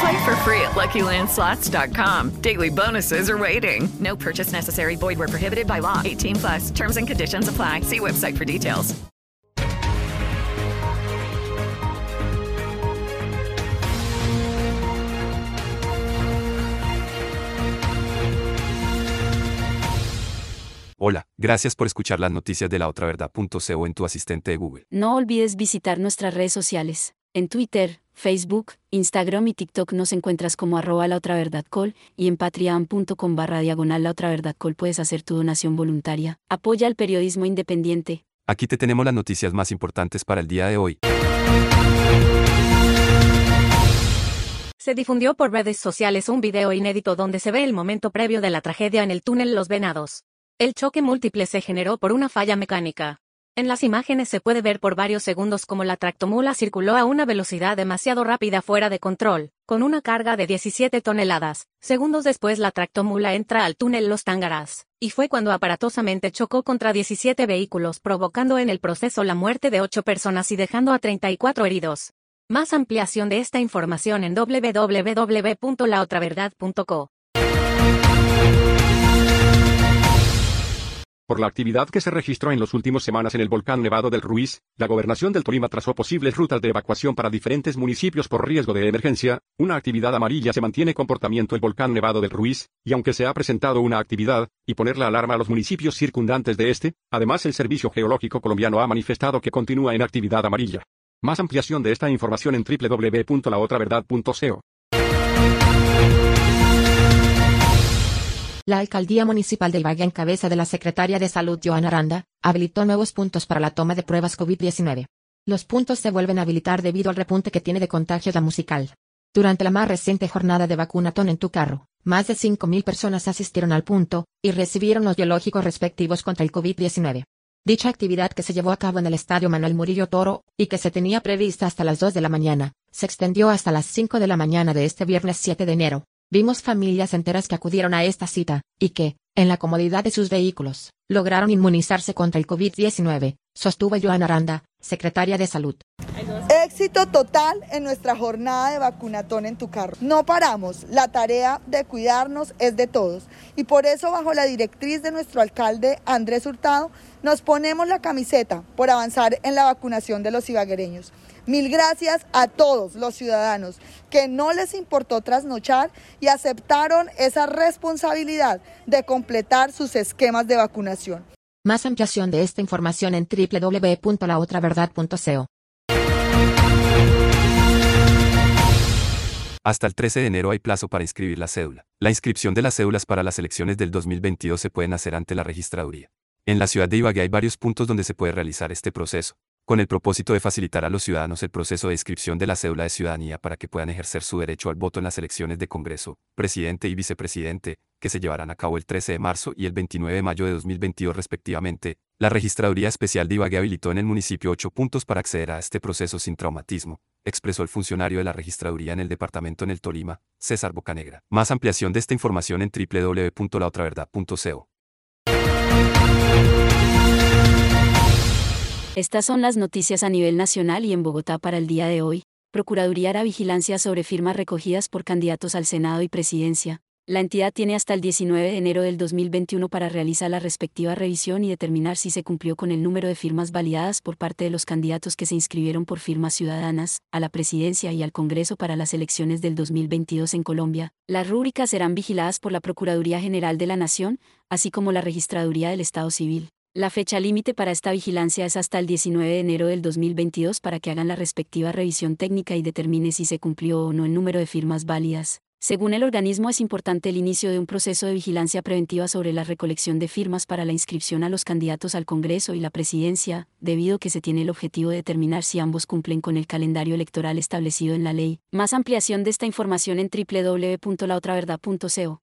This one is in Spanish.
Play for free at LuckyLandSlots.com. Daily bonuses are waiting. No purchase necessary. Void where prohibited by law. 18 plus. Terms and conditions apply. See website for details. Hola, gracias por escuchar las noticias de la otra verdad.co en tu asistente de Google. No olvides visitar nuestras redes sociales. En Twitter, Facebook, Instagram y TikTok nos encuentras como arroba la otra verdad call y en patreon.com barra diagonal la otra verdad call puedes hacer tu donación voluntaria. Apoya al periodismo independiente. Aquí te tenemos las noticias más importantes para el día de hoy. Se difundió por redes sociales un video inédito donde se ve el momento previo de la tragedia en el túnel Los Venados. El choque múltiple se generó por una falla mecánica. En las imágenes se puede ver por varios segundos cómo la tractomula circuló a una velocidad demasiado rápida fuera de control, con una carga de 17 toneladas. Segundos después la tractomula entra al túnel Los Tángaras, y fue cuando aparatosamente chocó contra 17 vehículos provocando en el proceso la muerte de 8 personas y dejando a 34 heridos. Más ampliación de esta información en www.laotraverdad.co. Por la actividad que se registró en las últimas semanas en el volcán Nevado del Ruiz, la gobernación del Tolima trazó posibles rutas de evacuación para diferentes municipios por riesgo de emergencia. Una actividad amarilla se mantiene comportamiento el volcán Nevado del Ruiz, y aunque se ha presentado una actividad, y poner la alarma a los municipios circundantes de este, además el Servicio Geológico Colombiano ha manifestado que continúa en actividad amarilla. Más ampliación de esta información en www.laotraverdad.co. La alcaldía municipal de Ibagué en cabeza de la secretaria de Salud Joana Aranda, habilitó nuevos puntos para la toma de pruebas COVID-19. Los puntos se vuelven a habilitar debido al repunte que tiene de contagios la musical. Durante la más reciente jornada de vacunatón en tu carro, más de 5.000 personas asistieron al punto, y recibieron los biológicos respectivos contra el COVID-19. Dicha actividad que se llevó a cabo en el Estadio Manuel Murillo Toro, y que se tenía prevista hasta las 2 de la mañana, se extendió hasta las 5 de la mañana de este viernes 7 de enero. Vimos familias enteras que acudieron a esta cita, y que, en la comodidad de sus vehículos, lograron inmunizarse contra el COVID-19, sostuvo Joana Aranda, secretaria de Salud. Éxito total en nuestra jornada de vacunatón en tu carro. No paramos, la tarea de cuidarnos es de todos y por eso bajo la directriz de nuestro alcalde Andrés Hurtado nos ponemos la camiseta por avanzar en la vacunación de los ibaguereños. Mil gracias a todos los ciudadanos que no les importó trasnochar y aceptaron esa responsabilidad de completar sus esquemas de vacunación. Más ampliación de esta información en www.laotraverdad.co. Hasta el 13 de enero hay plazo para inscribir la cédula. La inscripción de las cédulas para las elecciones del 2022 se pueden hacer ante la registraduría. En la ciudad de Ibagué hay varios puntos donde se puede realizar este proceso, con el propósito de facilitar a los ciudadanos el proceso de inscripción de la cédula de ciudadanía para que puedan ejercer su derecho al voto en las elecciones de Congreso, presidente y vicepresidente, que se llevarán a cabo el 13 de marzo y el 29 de mayo de 2022 respectivamente. La Registraduría Especial de Ibagué habilitó en el municipio ocho puntos para acceder a este proceso sin traumatismo, expresó el funcionario de la registraduría en el departamento en el Tolima, César Bocanegra. Más ampliación de esta información en www.laotraverdad.co. Estas son las noticias a nivel nacional y en Bogotá para el día de hoy. Procuraduría hará vigilancia sobre firmas recogidas por candidatos al Senado y Presidencia. La entidad tiene hasta el 19 de enero del 2021 para realizar la respectiva revisión y determinar si se cumplió con el número de firmas validadas por parte de los candidatos que se inscribieron por firmas ciudadanas a la presidencia y al Congreso para las elecciones del 2022 en Colombia. Las rúbricas serán vigiladas por la Procuraduría General de la Nación, así como la Registraduría del Estado Civil. La fecha límite para esta vigilancia es hasta el 19 de enero del 2022 para que hagan la respectiva revisión técnica y determine si se cumplió o no el número de firmas válidas. Según el organismo es importante el inicio de un proceso de vigilancia preventiva sobre la recolección de firmas para la inscripción a los candidatos al Congreso y la presidencia, debido que se tiene el objetivo de determinar si ambos cumplen con el calendario electoral establecido en la ley. Más ampliación de esta información en www.laotraverdad.co.